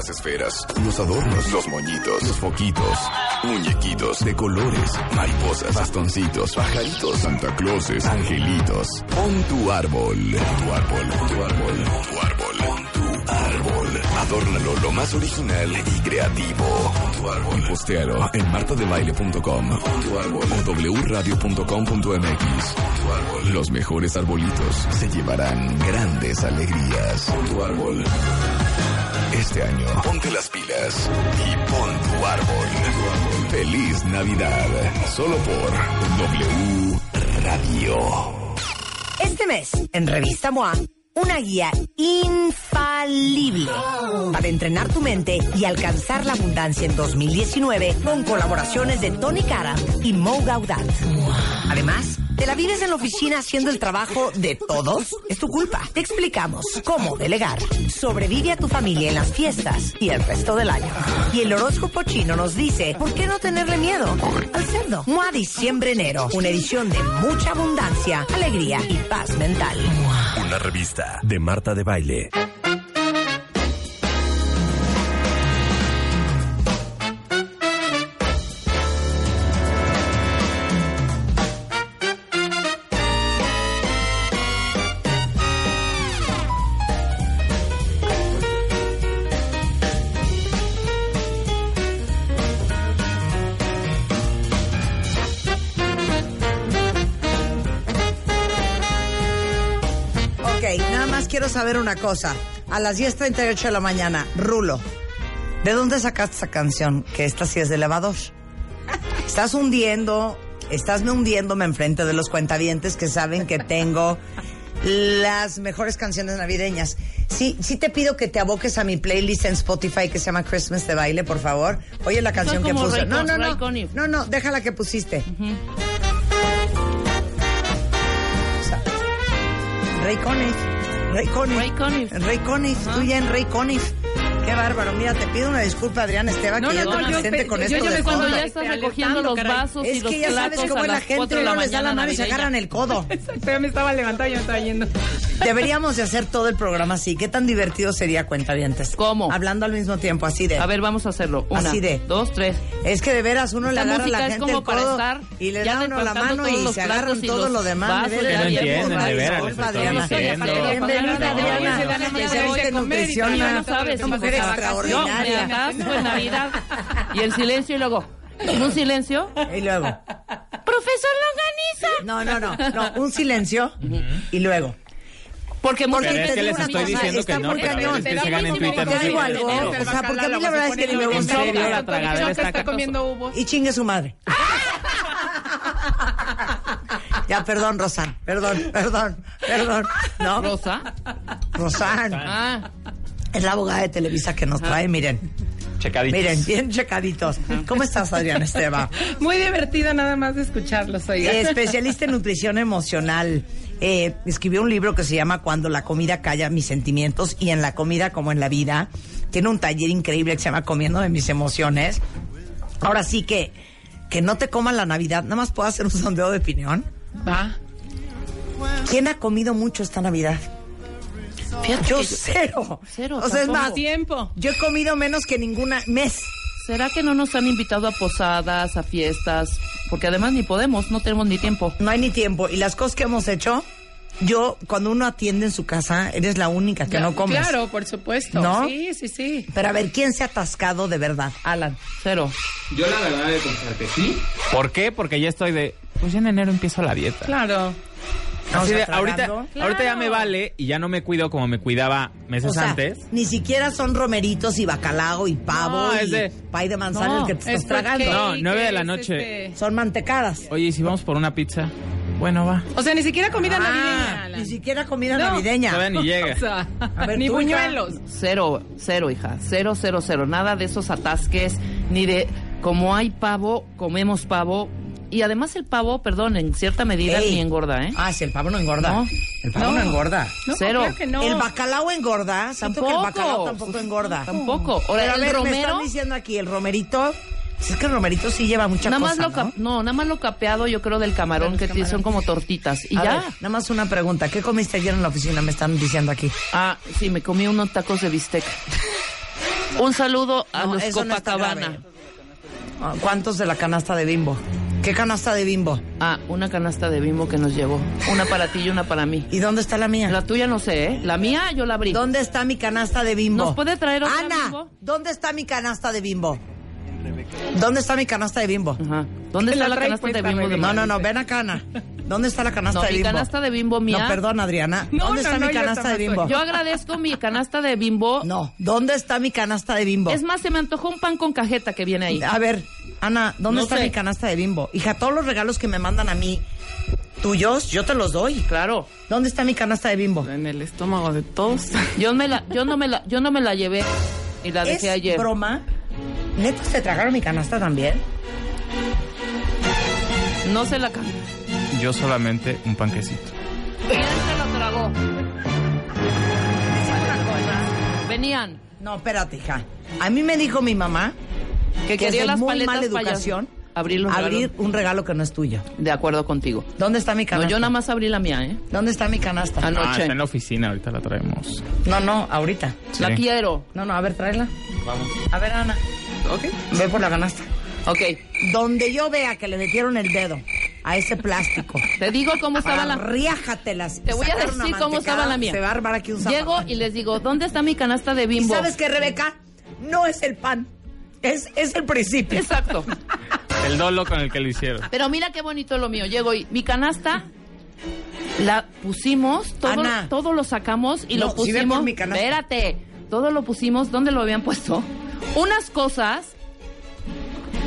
las esferas, los adornos, los moñitos, los foquitos, muñequitos de colores, mariposas, bastoncitos, pajaritos, Santa Clauses, angelitos. Pon tu árbol, tu árbol, pon tu árbol, pon tu árbol, pon tu árbol. Adórnalo lo más original y creativo. Pon tu árbol. Y postealo en martadebaile.com tu árbol o wradio.com.mx. Los mejores arbolitos se llevarán grandes alegrías. Pon tu árbol. Este año, ponte las pilas y pon tu árbol. Feliz Navidad. Solo por W Radio. Este mes, en Revista MOA, una guía infalible para entrenar tu mente y alcanzar la abundancia en 2019 con colaboraciones de Tony Cara y Mo Gaudat. Además, ¿te la vives en la oficina haciendo el trabajo de todos? Es tu culpa. Te explicamos cómo delegar. Sobrevive a tu familia en las fiestas y el resto del año. Y el horóscopo chino nos dice, ¿por qué no tenerle miedo al cerdo? MOA Diciembre Enero, una edición de mucha abundancia, alegría y paz mental. Una revista de Marta de Baile. Nada más quiero saber una cosa. A las 10.38 de la mañana, Rulo, ¿de dónde sacaste esa canción? Que esta sí es de elevador. Estás hundiendo, estás hundiéndome enfrente de los cuentavientes que saben que tengo las mejores canciones navideñas. Sí, sí te pido que te aboques a mi playlist en Spotify que se llama Christmas de baile, por favor. Oye la canción que puse. Ray No, no, Ray no. No, no, déjala que pusiste. O sea, Ray Conniff. Ray Conniff. Ray Conniff. Ray Conniff, tú ya en Ray Conniff. Qué bárbaro. Mira, te pido una disculpa, Adrián Esteba, No, que ya no, te no, yo con yo- esto yo de me- Cuando fondo. ya estás recogiendo los caray. vasos y Es los que ya sabes platos cómo a la las gente no la les da la mano y se agarran el codo. Exacto, ya me estaba levantando y yo me estaba yendo. Deberíamos de hacer todo el programa así. ¿Qué tan divertido sería, cuentavientes? ¿Cómo? Hablando al mismo tiempo, así de. A ver, vamos a hacerlo. Una, Así de. dos, tres. Es que de veras uno le agarra a la es gente como el para codo estar y le da uno la mano y se agarran platos y todo los lo demás. y disculpa, entienden, de veras. Bienvenida, Adriana. Especialista en y nutrición. Yo, extraordinaria. atasco en Navidad. Y el silencio y luego. Un silencio. Y luego. Profesor Longaniza. No, no, no. No, un silencio y luego. Porque Porque Pero es te que digo les estoy cosa, diciendo que no, muy pero cañón. es que sigan en Twitter Te digo algo, o sea, porque a mí la verdad es que ni me gusta. En serio, la tragadera está está comiendo uvos. Y chingue su madre. Ya, perdón, Rosan. Perdón, perdón, perdón. ¿No? Rosa. Rosan. Ah, Es la abogada de Televisa que nos trae, miren. Checaditos. Miren, bien checaditos. ¿Cómo estás, Adrián Esteba? Muy divertido nada más de escucharlos, oiga. Eh, especialista en nutrición emocional. Eh, escribió un libro que se llama Cuando la comida calla mis sentimientos y en la comida como en la vida. Tiene un taller increíble que se llama Comiendo de mis emociones. Ahora sí que que no te coman la Navidad. Nada más puedo hacer un sondeo de opinión. Va. ¿Quién ha comido mucho esta Navidad? Fíjate Yo que- cero. Cero, O sea, es más, Tiempo. yo he comido menos que ninguna mes. ¿Será que no nos han invitado a posadas, a fiestas? Porque además ni podemos, no tenemos ni tiempo. No hay ni tiempo. Y las cosas que hemos hecho, yo, cuando uno atiende en su casa, eres la única que Ya, no comes. Claro, por supuesto. ¿No? Sí, sí, sí. Pero a ver, ¿quién se ha atascado de verdad? Alan. Cero. Yo la verdad de confesar que sí. ¿Por qué? Porque ya estoy de... Pues ya en enero empiezo la dieta. Claro. Así de, ahorita, ahorita ya me vale y ya no me cuido como me cuidaba meses O sea, antes. ni siquiera son romeritos y bacalao y pavo No, y es de- pay de manzana No, el que te Es estás tragando. No, nueve de la es, noche. este, Son mantecadas. Oye, ¿y si vamos por una pizza? Bueno, va. O sea, ni siquiera comida Ah, navideña. Alan. ni siquiera comida No. navideña. Todavía ni llega. O sea, A ver, ni tú, hija. buñuelos. Cero, cero, hija. Cero, cero, cero. Nada de esos atasques, ni de como hay pavo, comemos pavo. Y además el pavo, perdón, en cierta medida Ey. ni engorda, ¿eh? Ah, si el pavo no engorda. No. El pavo no, No. engorda. No, Cero. claro que no. El bacalao engorda. Siento que el Tampoco. bacalao tampoco engorda. Tampoco. Ahora, Pero a el ver, me romero, están diciendo aquí, el romerito... Es que el romerito sí lleva mucha nada cosa, más lo ¿no? ¿no? nada más lo capeado, yo creo, del camarón, que son como tortitas. Y A ya. ver, nada más una pregunta. ¿Qué comiste ayer en la oficina? Me están diciendo aquí. Ah, sí, me comí unos tacos de bistec. Un saludo a No, los no Copacabana. ¿Cuántos de la canasta de bimbo? ¿Qué canasta de bimbo? ah, una canasta de bimbo que nos llegó. Una para ti y una para mí. ¿Y dónde está la mía? La tuya no sé, ¿eh? La mía yo la abrí. ¿Dónde está mi canasta de bimbo? ¿Nos puede traer otra Ana, Bimbo? ¿dónde está mi canasta de bimbo? ¿Dónde está mi canasta de bimbo? Ajá. ¿Dónde está la la canasta de bimbo de. No, no, no, ven acá, Ana. ¿Dónde está la canasta No, de mi bimbo? canasta de bimbo mía. No, perdón, Adriana. No, ¿Dónde no, está no, mi canasta de bimbo? Yo agradezco mi canasta de bimbo. No, ¿dónde está mi canasta de bimbo? Es más, se me antojó un pan con cajeta que viene ahí. A ver, Ana, ¿dónde No está sé. mi canasta de bimbo? Hija, todos los regalos que me mandan a mí, tuyos, yo te los doy. Claro. ¿Dónde está mi canasta de bimbo? En el estómago de todos. Yo me la, yo no me la, yo no me la llevé y la ¿Es dejé ayer. broma? ¿Neta se tragaron mi canasta también? No se la cambió. Yo solamente un panquecito. ¿Quién se lo tragó? Venían. No, espérate, hija. A mí me dijo mi mamá Que que es quería de las muy paletas mala educación Abrir los abrir regalos. un regalo que no es tuyo. De acuerdo contigo. ¿Dónde está mi No, canasta? yo nada más abrí la mía, ¿eh? ¿Dónde está mi canasta? Ah, no. Ah, está en la oficina, ahorita la traemos. No, no, ahorita. Sí. La quiero. No, no, a ver, tráela. Vamos. A ver, Ana, Ok. ve por la canasta. Ok. Donde yo vea que le metieron el dedo a ese plástico. Te digo cómo estaba la... riájatelas. Te voy a decir cómo estaba la mía. Se va a armar aquí un Llego y les digo, ¿dónde está mi canasta de ¿Y bimbo? sabes qué, Rebeca? No es el pan. Es, es el principio. Exacto. El dolo con el que lo hicieron. Pero mira qué bonito lo mío. Llego y mi canasta la pusimos, todo, Ana. todo lo sacamos y No, lo pusimos. por mi canasta. Espérate. Todo lo pusimos, ¿dónde lo habían puesto? Unas cosas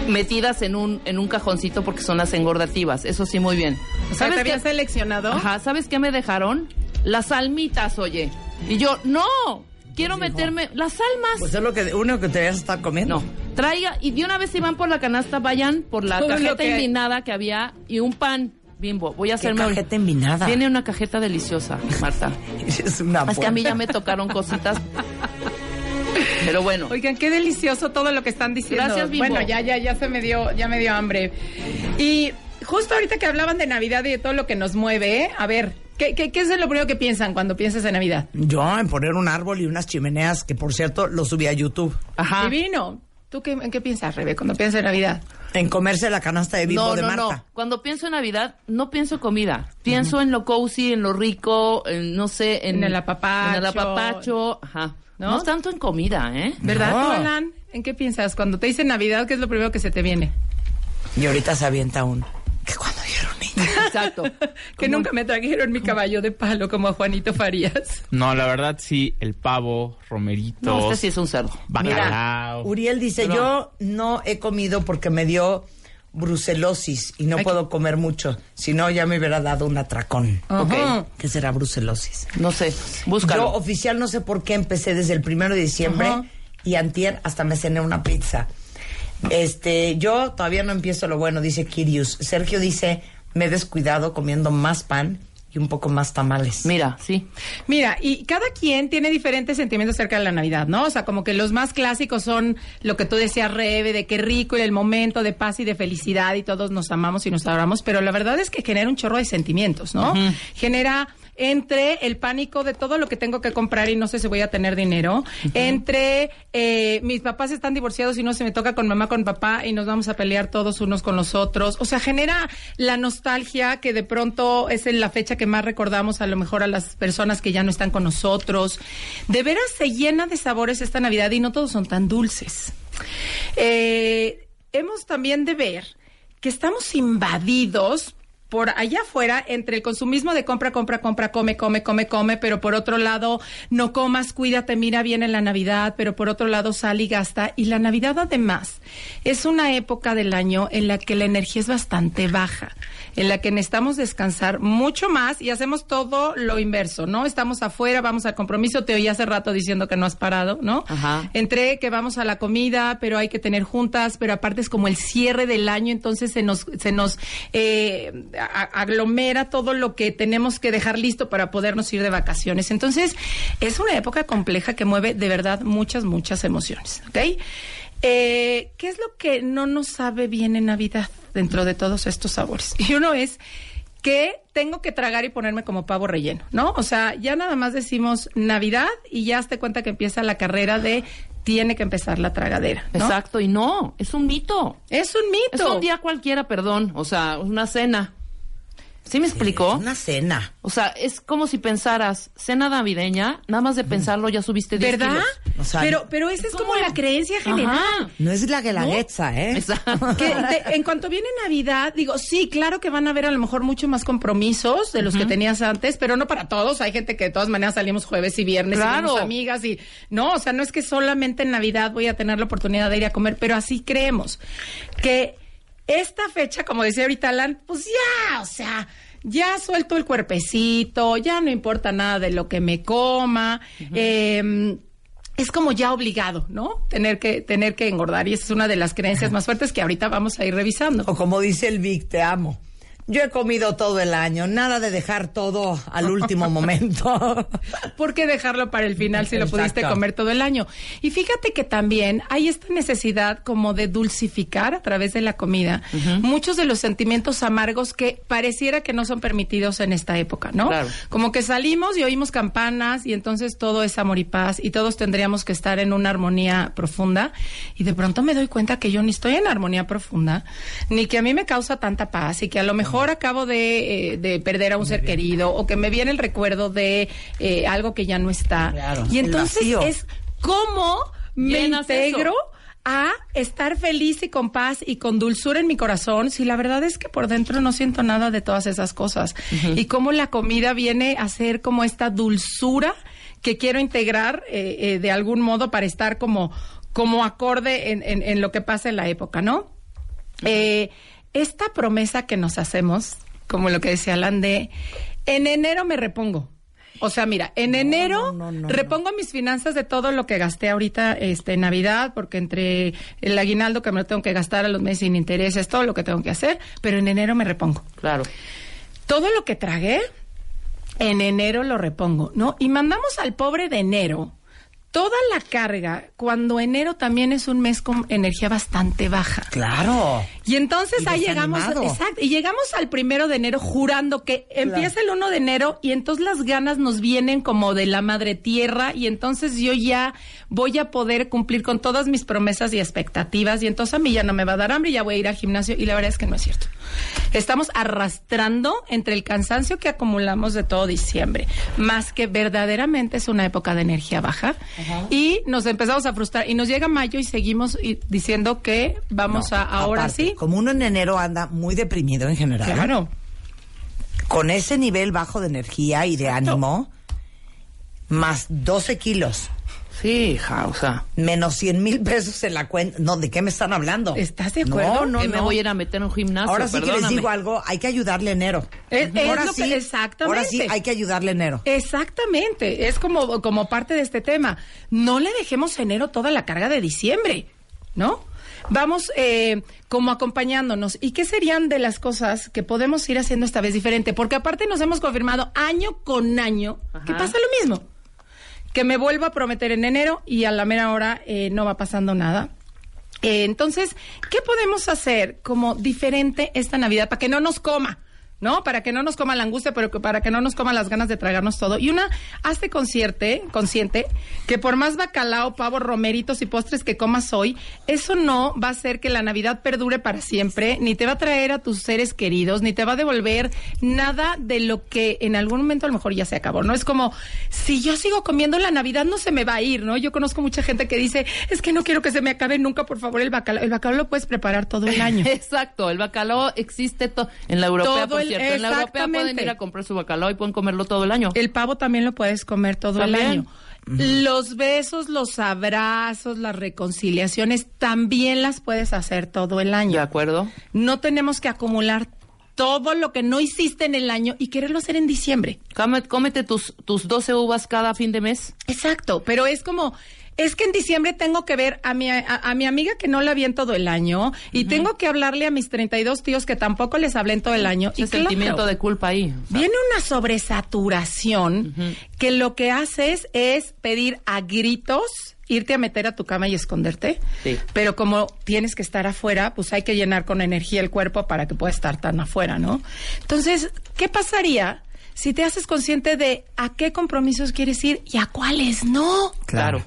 metidas en un, en un cajoncito porque son las engordativas. Eso sí, muy bien. O sea, ¿te qué? seleccionado? Ajá, ¿sabes qué me dejaron? Las almitas, oye. Y yo, no, quiero meterme. Las almas. Pues es lo que uno que te debes estar comiendo. No, traiga, y de una vez si van por la canasta, vayan por la cajeta que envinada que había y un pan bimbo. Voy a ¿Qué hacerme. cajeta envinada? Tiene una cajeta deliciosa, Marta. Es una es que a mí ya me tocaron cositas. Pero bueno, Oigan, qué delicioso todo lo que están diciendo. Gracias, Bimbo. Bueno, ya, ya, ya se me dio, ya me dio hambre. Y justo ahorita que hablaban de Navidad y de todo lo que nos mueve, ¿eh? a ver, ¿qué, qué, qué es lo primero que piensan cuando piensas en Navidad? Yo en poner un árbol y unas chimeneas, que por cierto lo subí a YouTube. ajá. Divino. ¿Tú qué, en qué piensas, Rebe, cuando piensas en Navidad? En comerse la canasta de bimbo No, de no, Marta. no. Cuando pienso en Navidad, no pienso en comida. Pienso en lo cozy, en lo rico, en, no sé, en, En el apapacho. En el apapacho. Ajá. ¿No? ¿No? tanto en comida, ¿eh? ¿Verdad, No. Alan? ¿En qué piensas? Cuando te dicen Navidad, ¿qué es lo primero que se te viene? Y ahorita se avienta un. Que cuando niño. Exacto. Que nunca me trajeron mi caballo de palo como a Juanito Farías. No, la verdad sí, el pavo, romeritos, No, este sí es un cerdo. bacalao. Uriel dice: Yo no he comido porque me dio brucelosis y no Ay, puedo comer mucho. Si no, ya me hubiera dado un atracón. Ajá. ¿Qué será brucelosis? No sé. Búscalo. Yo oficial no sé por qué empecé desde el primero de diciembre y antier hasta me cené una pizza. Este, yo todavía no empiezo lo bueno, dice Kirius. Sergio dice, me he descuidado comiendo más pan y un poco más tamales. Mira, sí. Mira, y cada quien tiene diferentes sentimientos acerca de la Navidad, ¿no? O sea, como que los más clásicos son lo que tú decías, Rebe, de qué rico y el momento de paz y de felicidad y todos nos amamos y nos adoramos, pero la verdad es que genera un chorro de sentimientos, ¿no? Genera entre el pánico de todo lo que tengo que comprar y no sé si voy a tener dinero, entre eh, mis papás están divorciados y no se me toca con mamá, con papá y nos vamos a pelear todos unos con los otros. O sea, genera la nostalgia que de pronto es en la fecha que más recordamos a lo mejor a las personas que ya no están con nosotros. De veras se llena de sabores esta Navidad y no todos son tan dulces. Eh, hemos también de ver que estamos invadidos por allá afuera entre el consumismo de compra, compra, compra, come, come, come, come, pero por otro lado no comas, cuídate, mira bien en la Navidad, pero por otro lado sal y gasta. Y la Navidad además es una época del año en la que la energía es bastante baja, en la que necesitamos descansar mucho más y hacemos todo lo inverso, ¿no? Estamos afuera, vamos al compromiso, te oí hace rato diciendo que no has parado, ¿no? Ajá. Entre que vamos a la comida, pero hay que tener juntas, pero aparte es como el cierre del año, entonces se nos, se nos eh, aglomera todo lo que tenemos que dejar listo para podernos ir de vacaciones. Entonces, es una época compleja que mueve de verdad muchas, muchas emociones, ¿ok? Eh, ¿Qué es lo que no nos sabe bien en Navidad dentro de todos estos sabores? Y uno es que tengo que tragar y ponerme como pavo relleno, ¿no? O sea, ya nada más decimos Navidad y ya te cuenta que empieza la carrera de tiene que empezar la tragadera. ¿no? Exacto, y no, es un mito. Es un Es mito. un día cualquiera, perdón, o sea, una cena. ¿Sí me explicó? Es una cena. O sea, es como si pensaras, cena navideña, nada más de pensarlo ya subiste 10 ¿Verdad? kilos. O sea, pero, pero esa es como la creencia general. Ajá. No es la guelaguetza, ¿eh? Exacto. Que en cuanto viene Navidad, digo, sí, claro que van a haber a lo mejor mucho más compromisos de los que tenías antes, pero no para todos. Hay gente que de todas maneras salimos jueves y viernes y Claro. vemos amigas y no, o sea, no es que solamente en Navidad voy a tener la oportunidad de ir a comer, pero así creemos que esta fecha, como decía ahorita Alan, pues ya, o sea, ya suelto el cuerpecito, ya no importa nada de lo que me coma. eh, es como ya obligado, ¿no? Tener que, tener que engordar. Y esa es una de las creencias más fuertes que ahorita vamos a ir revisando. O como dice el Vic, te amo. Yo he comido todo el año, nada de dejar todo al último momento. ¿Por qué dejarlo para el final si lo pudiste comer todo el año? Y fíjate que también hay esta necesidad como de dulcificar a través de la comida muchos de los sentimientos amargos que pareciera que no son permitidos en esta época, ¿no? Claro. Como que salimos y oímos campanas y entonces todo es amor y paz y todos tendríamos que estar en una armonía profunda y de pronto me doy cuenta que yo ni estoy en armonía profunda, ni que a mí me causa tanta paz y que a lo mejor acabo de, eh, de perder a un ser querido o que me viene el recuerdo de eh, algo que ya no está. Claro, y entonces es cómo me integro eso. a estar feliz y con paz y con dulzura en mi corazón si la verdad es que por dentro no siento nada de todas esas cosas y cómo la comida viene a ser como esta dulzura que quiero integrar eh, eh, de algún modo para estar como como acorde en, en- en lo que pasa en la época, ¿no? Eh, esta promesa que nos hacemos, como lo que decía Alan, de en enero me repongo. O sea, mira, en enero no, no, no, repongo mis finanzas de todo lo que gasté ahorita este, en Navidad, porque entre el aguinaldo que me lo tengo que gastar a los meses sin intereses, todo lo que tengo que hacer, pero en enero me repongo. Claro. Todo lo que tragué, en enero lo repongo, ¿no? Y mandamos al pobre de enero toda la carga, cuando enero también es un mes con energía bastante baja. claro. Y entonces Y ahí llegamos, exacto, y llegamos al primero de enero jurando que empieza el 1 de enero y entonces las ganas nos vienen como de la madre tierra y entonces yo ya voy a poder cumplir con todas mis promesas y expectativas y entonces a mí ya no me va a dar hambre ya voy a ir al gimnasio y la verdad es que no es cierto. Estamos arrastrando entre el cansancio que acumulamos de todo diciembre, más que verdaderamente es una época de energía baja y nos empezamos a frustrar y nos llega mayo y seguimos diciendo que vamos No, a ahora aparte, sí Como uno en enero anda muy deprimido en general. Claro. Con ese nivel bajo de energía y de ánimo, más 12 kilos, Sí, hija, o sea, menos 100 mil pesos en la cuenta. No, ¿de qué me están hablando? ¿Estás de acuerdo? No, no, que me no. voy a ir a meter en un gimnasio, Ahora sí que les digo algo, hay que ayudarle enero. Es- es ahora que- sí, exactamente. Ahora sí hay que ayudarle enero. Exactamente, es como, como parte de este tema. No le dejemos enero toda la carga de diciembre, ¿no? Vamos eh, como acompañándonos. ¿Y qué serían de las cosas que podemos ir haciendo esta vez diferente? Porque aparte nos hemos confirmado año con año que pasa lo mismo. Que me vuelvo a prometer en enero y a la mera hora eh, no va pasando nada. Eh, entonces, ¿qué podemos hacer como diferente esta Navidad para que no nos coma? ¿No? Para que no nos coma la angustia, pero que para que no nos coma las ganas de tragarnos todo. Y una, hazte consciente, consciente que por más bacalao, pavo, romeritos y postres que comas hoy, eso no va a hacer que la Navidad perdure para siempre, ni te va a traer a tus seres queridos, ni te va a devolver nada de lo que en algún momento a lo mejor ya se acabó. No es como, si yo sigo comiendo la Navidad no se me va a ir, ¿no? Yo conozco mucha gente que dice, es que no quiero que se me acabe nunca, por favor, el bacalao. El bacalao lo puedes preparar todo el año. Exacto, el bacalao existe en la europea, Todo el- cierto. En la europea pueden ir a comprar su bacalao y pueden comerlo todo el año. El pavo también lo puedes comer todo También. el año. Los besos, los abrazos, las reconciliaciones también las puedes hacer todo el ¿De año. acuerdo? No tenemos que acumular todo lo que no hiciste en el año y quererlo hacer en diciembre. Cómete tus, tus 12 uvas cada fin de mes. Exacto, pero es como, es que en diciembre tengo que ver a mi, a, a mi amiga que no la vi en todo el año y tengo que hablarle a mis 32 tíos que tampoco les hablé en todo el año. Ese y claro, sentimiento de culpa ahí. o sea, Viene una sobresaturación que lo que haces es pedir a gritos irte a meter a tu cama y esconderte. Sí. Pero como tienes que estar afuera, pues hay que llenar con energía el cuerpo para que pueda estar tan afuera, ¿no? Entonces, ¿qué pasaría si te haces consciente de a qué compromisos quieres ir y a cuáles no? Claro.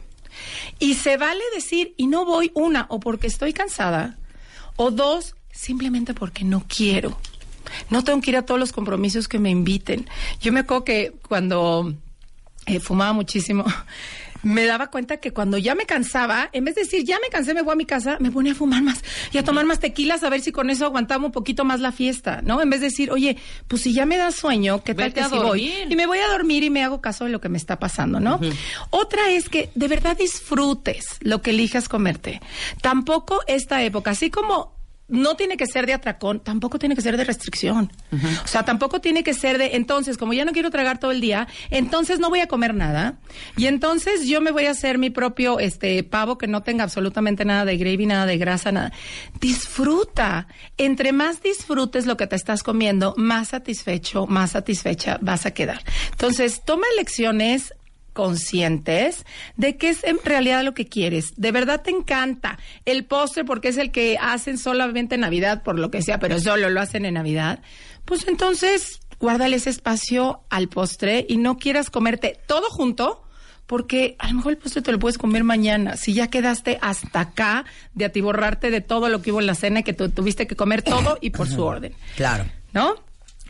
Y se vale decir, y no voy una, o porque estoy cansada, o dos, simplemente porque no quiero. No tengo que ir a todos los compromisos que me inviten. Yo me acuerdo que cuando eh, fumaba muchísimo, me daba cuenta que cuando ya me cansaba, en vez de decir, ya me cansé, me voy a mi casa, me ponía a fumar más y a tomar más tequilas a ver si con eso aguantaba un poquito más la fiesta, ¿no? En vez de decir, oye, pues si ya me da sueño, ¿qué tal Vete que si voy? Y me voy a dormir y me hago caso de lo que me está pasando, ¿no? Otra es que de verdad disfrutes lo que elijas comerte. Tampoco esta época, así como no tiene que ser de atracón, tampoco tiene que ser de restricción. O sea, tampoco tiene que ser de, entonces, como ya no quiero tragar todo el día, entonces no voy a comer nada. Y entonces yo me voy a hacer mi propio este pavo que no tenga absolutamente nada de gravy, nada de grasa, nada. Disfruta. Entre más disfrutes lo que te estás comiendo, más satisfecho, más satisfecha vas a quedar. Entonces, toma elecciones conscientes de qué es en realidad lo que quieres. De verdad te encanta el postre porque es el que hacen solamente en Navidad, por lo que sea, pero solo lo hacen en Navidad. Pues entonces, guárdale ese espacio al postre y no quieras comerte todo junto. Porque a lo mejor el postre te lo puedes comer mañana. Si ya quedaste hasta acá de atiborrarte de todo lo que hubo en la cena y que tú tuviste que comer todo y por su orden. Claro. ¿No?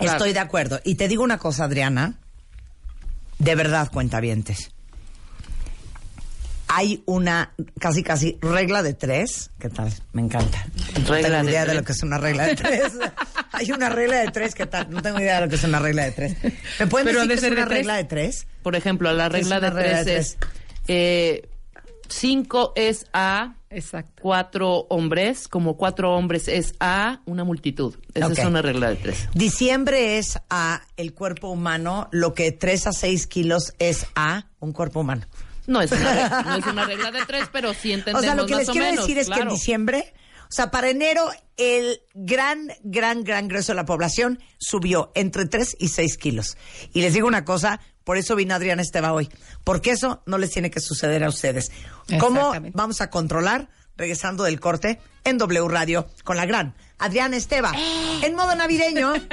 Estoy de acuerdo. Y te digo una cosa, Adriana. De verdad, cuentavientes. Hay una casi casi regla de tres. ¿Qué tal? Me encanta. No Regla tengo de idea de, lo que es una regla de tres. Hay una regla de tres. ¿Qué tal? No tengo idea de lo que es una regla de tres. ¿Me pueden Pero decir que es ser una regla de tres? Por ejemplo, la ¿Qué es regla de regla tres de es eh, cinco es A, Exacto. cuatro hombres, como cuatro hombres es A, una multitud. Esa Ok. es una regla de tres. Diciembre es a el cuerpo humano lo que 3 a 6 kilos es a un cuerpo humano. No es una, re- no es una regla de tres, pero sí entendemos O sea, lo que les quiero menos, decir es que en diciembre, o sea, para enero, el gran, gran, gran grueso de la población subió entre 3 y 6 kilos. Y les digo una cosa, por eso vino Adriana Esteba hoy, porque eso no les tiene que suceder a ustedes. ¿Cómo vamos a controlar? Regresando del corte en W Radio con la gran Adriana Esteba en modo navideño.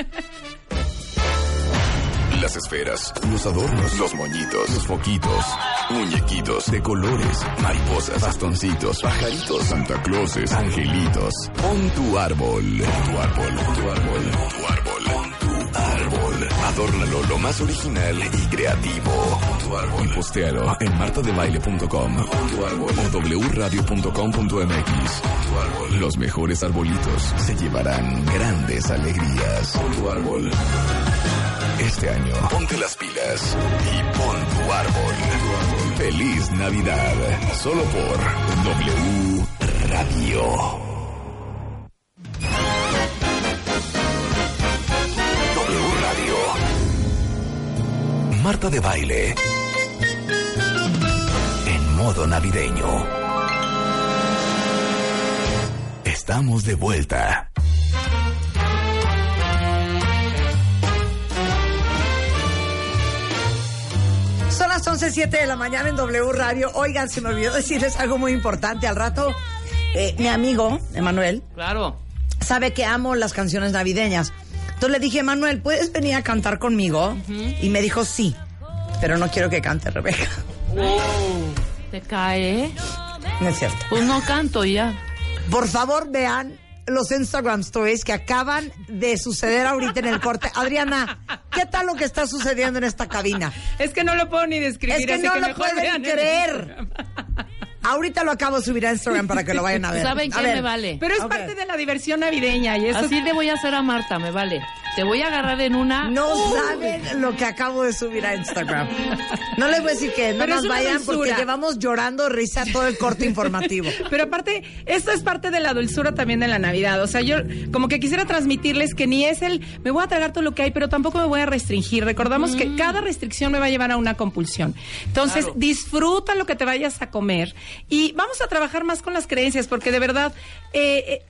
Las esferas, los adornos, los moñitos, los foquitos, muñequitos de colores, mariposas, bastoncitos, pajaritos, Santa Clauses, angelitos. Pon tu árbol, pon tu árbol, pon tu árbol, pon tu árbol, pon tu árbol. Adórnalo lo más original y creativo. Tu árbol. Y postéalo en martadebaile.com tu árbol o wradio.com.mx. Tu árbol. Los mejores arbolitos se llevarán grandes alegrías. Tu árbol. Este año, ponte las pilas y pon tu árbol. Feliz Navidad. Solo por W Radio. Marta de baile. En modo navideño. Estamos de vuelta. Son las 11.07 de la mañana en W Radio. Oigan, se me olvidó decirles algo muy importante. Al rato, eh, mi amigo, Emanuel, Claro. sabe que amo las canciones navideñas. Entonces le dije, Manuel, ¿puedes venir a cantar conmigo? Y me dijo, sí, pero no quiero que cante Rebeca. ¿Te cae? No es cierto. Pues no canto ya. Por favor, vean los Instagram stories que acaban de suceder ahorita en el corte. Adriana, ¿qué tal lo que está sucediendo en esta cabina? Es que no lo puedo ni describir. Es que así no lo mejor pueden creer. Ahorita lo acabo de subir a Instagram para que lo vayan a ver. ¿Saben A qué ver. me vale? Pero es parte de la diversión navideña y eso Así le voy a hacer a Marta, me vale. Te voy a agarrar en una. No saben lo que acabo de subir a Instagram. No les voy a decir que no nos vayan porque llevamos llorando risa todo el corte informativo. Pero aparte, esto es parte de la dulzura también de la Navidad. O sea, yo como que quisiera transmitirles que ni es el me voy a tragar todo lo que hay, pero tampoco me voy a restringir. Recordamos que cada restricción me va a llevar a una compulsión. Entonces, Claro. disfruta lo que te vayas a comer y vamos a trabajar más con las creencias, porque de verdad, eh, eh,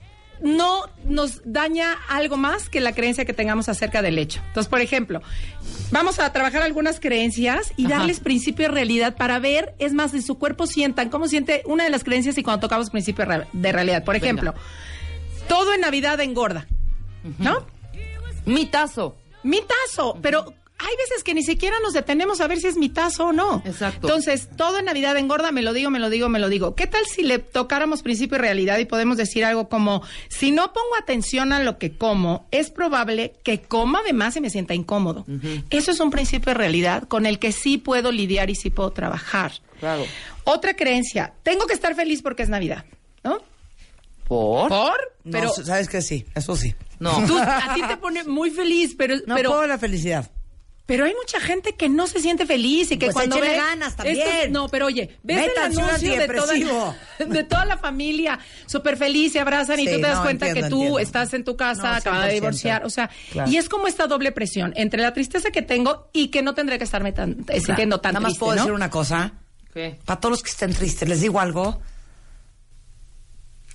no nos daña algo más que la creencia que tengamos acerca del hecho. Entonces, por ejemplo, vamos a trabajar algunas creencias y Ajá. darles principio de realidad para ver, es más, de su cuerpo sientan cómo siente una de las creencias y cuando tocamos principio de re- de realidad. Por Venga. ejemplo, todo en Navidad engorda, ¿no? Mi tazo. Mi tazo, pero hay veces que ni siquiera nos detenemos a ver si es mi tazo o no. Exacto. Entonces, todo en Navidad engorda, me lo digo, me lo digo, me lo digo. ¿Qué tal si le tocáramos principio y realidad y podemos decir algo como, si no pongo atención a lo que como, es probable que coma de más y me sienta incómodo? Eso es un principio de realidad con el que sí puedo lidiar y sí puedo trabajar. Claro. Otra creencia, tengo que estar feliz porque es Navidad, ¿no? ¿Por? ¿Por? No, Pero sabes que sí, eso sí. No. tú, a ti te pone muy feliz, pero, No pero puedo la felicidad. Pero hay mucha gente que no se siente feliz y que Pues cuando ve ganas también. estos- no, pero oye, ves Métanse el un anuncio de toda, antidepresivo. de toda la familia súper feliz, se abrazan y tú te das no, cuenta entiendo, que tú entiendo. estás en tu casa, No, acabas de 100%. divorciar, o sea, Claro. y es como esta doble presión entre la tristeza que tengo y que no tendré que estarme tan, eh, sintiendo tan Nada más triste, puedo ¿no? decir una cosa. ¿Qué? Para todos los que estén tristes, les digo algo.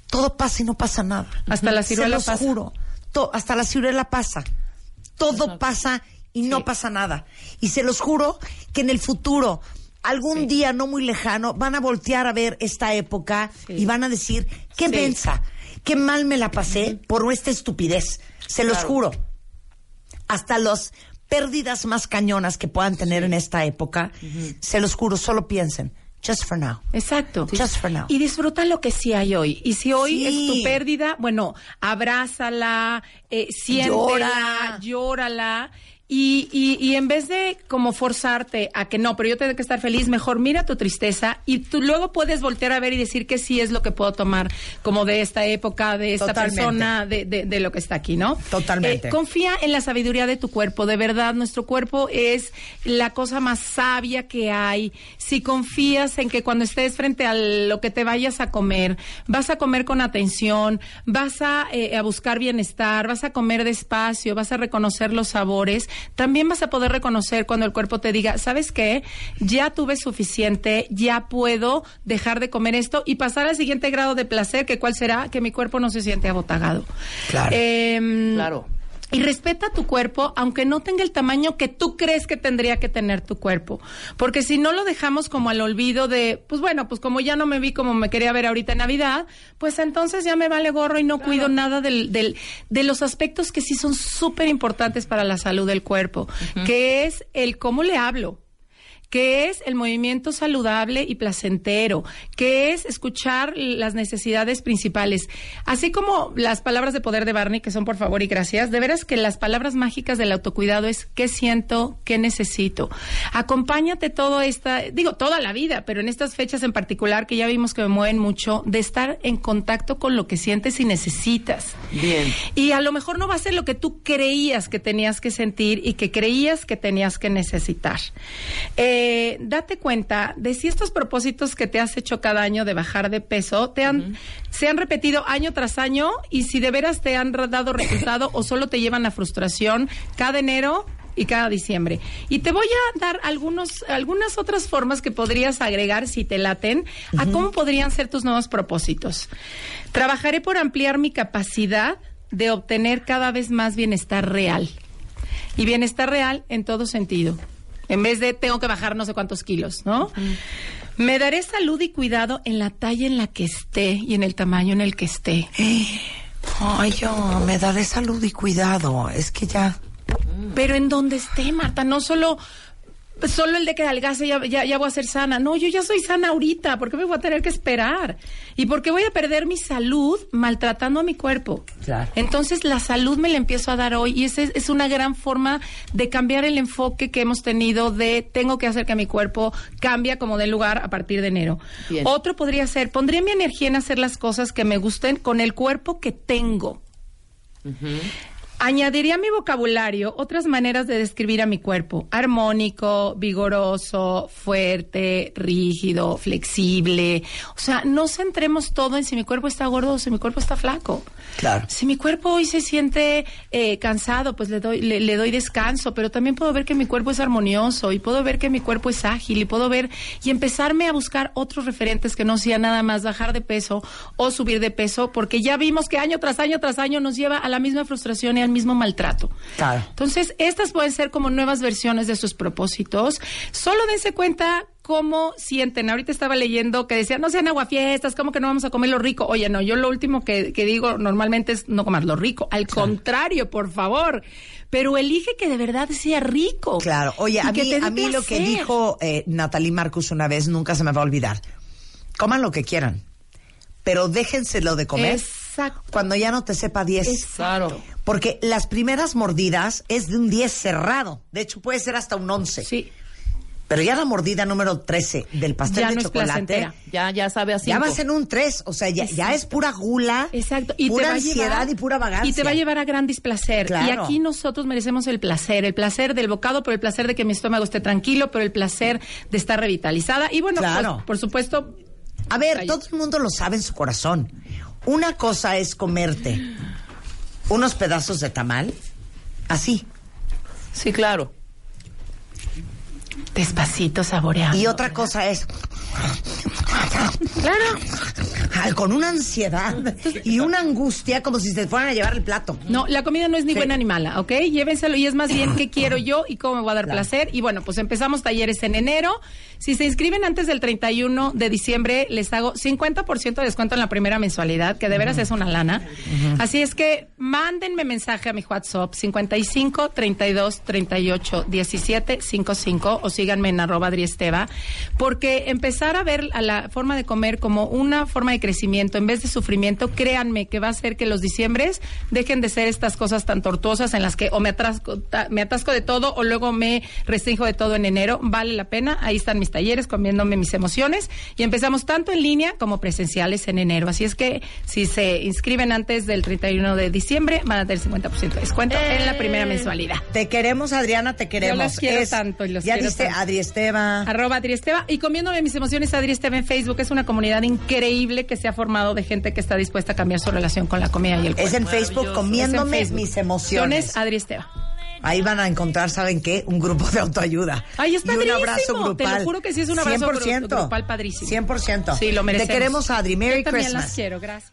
Todo pasa y no pasa nada. Hasta la Se ciruela los pasa. juro. To- hasta la ciruela pasa. Todo pasa y no pasa nada. Y se los juro que en el futuro, algún día no muy lejano, van a voltear a ver esta época Sí. y van a decir, qué Sí. mensa, qué mal me la pasé por esta estupidez. Se los juro. Hasta las pérdidas más cañonas que puedan tener en esta época, se los juro, solo piensen, just for now. Exacto. Just for now. Y disfruta lo que sí hay hoy. Y si hoy Sí. es tu pérdida, bueno, abrázala, eh, siéntela, Llora. llórala. Y, y, y en vez de como forzarte a que no, pero yo tengo que estar feliz, mejor mira tu tristeza y tú luego puedes voltear a ver y decir que sí es lo que puedo tomar como de esta época, de esta Totalmente. persona, de, de, de lo que está aquí, ¿no? Totalmente. Eh, confía en la sabiduría de tu cuerpo, de verdad, nuestro cuerpo es la cosa más sabia que hay. Si confías en que cuando estés frente a lo que te vayas a comer, vas a comer con atención, vas a, eh, a buscar bienestar, vas a comer despacio, vas a reconocer los sabores, también vas a poder reconocer cuando el cuerpo te diga, ¿sabes qué? Ya tuve suficiente, ya puedo dejar de comer esto y pasar al siguiente grado de placer, que cuál será que mi cuerpo no se siente abotagado. Claro. Em, Claro. Y respeta tu cuerpo, aunque no tenga el tamaño que tú crees que tendría que tener tu cuerpo. Porque si no lo dejamos como al olvido de, pues bueno, pues como ya no me vi como me quería ver ahorita en Navidad, pues entonces ya me vale gorro y no cuido nada del, del- de los aspectos que sí son súper importantes para la salud del cuerpo, que es el cómo le hablo que es el movimiento saludable y placentero, que es escuchar las necesidades principales. Así como las palabras de poder de Barney, que son por favor y gracias, de veras que las palabras mágicas del autocuidado es qué siento, qué necesito. Acompáñate todo esta, digo, toda la vida, pero en estas fechas en particular que ya vimos que me mueven mucho, de estar en contacto con lo que sientes y necesitas. Bien. Y a lo mejor no va a ser lo que tú creías que tenías que sentir y que creías que tenías que necesitar. Eh, date cuenta de si estos propósitos que te has hecho cada año de bajar de peso te han, se han repetido año tras año y si de veras te han dado resultado o solo te llevan a frustración cada enero y cada diciembre. Y te voy a dar algunos, algunas otras formas que podrías agregar si te laten a cómo podrían ser tus nuevos propósitos. Trabajaré por ampliar mi capacidad de obtener cada vez más bienestar real. Y bienestar real en todo sentido. En vez de tengo que bajar no sé cuántos kilos, ¿no? Me daré salud y cuidado en la talla en la que esté y en el tamaño en el que esté. Ay, yo me daré salud y cuidado. Es que ya. Pero en donde esté, Marta, no solo solo el de que adelgace ya, ya, ya voy a ser sana. No, yo ya soy sana ahorita. ¿Por qué me voy a tener que esperar? ¿Y por qué voy a perder mi salud maltratando a mi cuerpo? Claro. Entonces la salud me la empiezo a dar hoy y esa es, una gran forma de cambiar el enfoque que hemos tenido de tengo que hacer que mi cuerpo cambie como de lugar a partir de enero. Bien. Otro podría ser, pondré mi energía en hacer las cosas que me gusten con el cuerpo que tengo. Añadiría a mi vocabulario otras maneras de describir a mi cuerpo. Armónico, vigoroso, fuerte, rígido, flexible. O sea, no centremos todo en si mi cuerpo está gordo o si mi cuerpo está flaco. Claro. Si mi cuerpo hoy se siente eh, cansado, pues le doy, le, le doy descanso, pero también puedo ver que mi cuerpo es armonioso y puedo ver que mi cuerpo es ágil y puedo ver y empezarme a buscar otros referentes que no sea nada más bajar de peso o subir de peso, porque ya vimos que año tras año tras año nos lleva a la misma frustración y al mismo maltrato. Claro. Entonces, estas pueden ser como nuevas versiones de sus propósitos. Solo dense cuenta cómo sienten. Ahorita estaba leyendo que decían, no sean aguafiestas, ¿cómo que no vamos a comer lo rico? Oye, no, yo lo último que, que digo normalmente es no comer lo rico. Al contrario, por favor. Pero elige que de verdad sea rico. Claro, oye, a mí, a lo que dijo eh, Natalie Marcus una vez nunca se me va a olvidar. Coman lo que quieran, pero déjenselo de comer Exacto. cuando ya no te sepa 10. Claro. Porque las primeras mordidas es de un 10 cerrado. De hecho, puede ser hasta un 11. Sí. Pero ya la mordida número 13 del pastel Ya de no es chocolate, placentera. Ya, ya sabe así. ya vas en un 3. O sea, ya, ya es pura gula, Exacto. Y pura te va a ansiedad llevar- y pura vagancia. Y te va a llevar a gran displacer. Claro. Y aquí nosotros merecemos el placer, el placer del bocado, pero el placer de que mi estómago esté tranquilo, pero el placer de estar revitalizada. Y bueno, Claro. pues, por supuesto, A ver, Ay. todo el mundo lo sabe en su corazón. Una cosa es comerte unos pedazos de tamal, así. Sí, claro. despacito saboreando. Y otra cosa es Claro. Con una ansiedad y una angustia como si se fueran a llevar el plato. No, la comida no es ni buena ni mala, ¿ok? Llévenselo y es más bien qué quiero yo y cómo me va a dar Claro. placer. Y bueno, pues empezamos talleres en enero. Si se inscriben antes del 31 de diciembre, les hago 50% de descuento en la primera mensualidad, que de veras es una lana. Así es que mándenme mensaje a mi WhatsApp 55 32 38 17 55 o síganme en arroba Adriesteva, porque empezar a ver a la forma de comer como una forma de crecimiento en vez de sufrimiento, créanme que va a hacer que los diciembres dejen de ser estas cosas tan tortuosas en las que o me atasco, ta- me atasco de todo o luego me restringo de todo en enero. Vale la pena. Ahí están mis talleres, comiéndome mis emociones y empezamos tanto en línea como presenciales en enero. Así es que si se inscriben antes del 31 de diciembre, van a tener 50% de descuento en la primera mensualidad. Te queremos, Adriana, te queremos. los quiero tanto y los ya quiero viste tanto. Adri Esteva. Arroba Adri Esteva. Y comiéndome mis emociones, Adri Esteva en Facebook. Es una comunidad increíble que se ha formado de gente que está dispuesta a cambiar su relación con la comida y el cuerpo. Es en Facebook comiéndome Es en Facebook. mis emociones. Adri Esteva. Ahí van a encontrar, ¿saben qué? Un grupo de autoayuda. Ay, es Y un abrazo Te lo grupal. juro que sí es un abrazo gru- grupal padrísimo. 100%. Sí, lo merecemos. Te queremos, Adri. Merry Yo también Christmas. las quiero, gracias.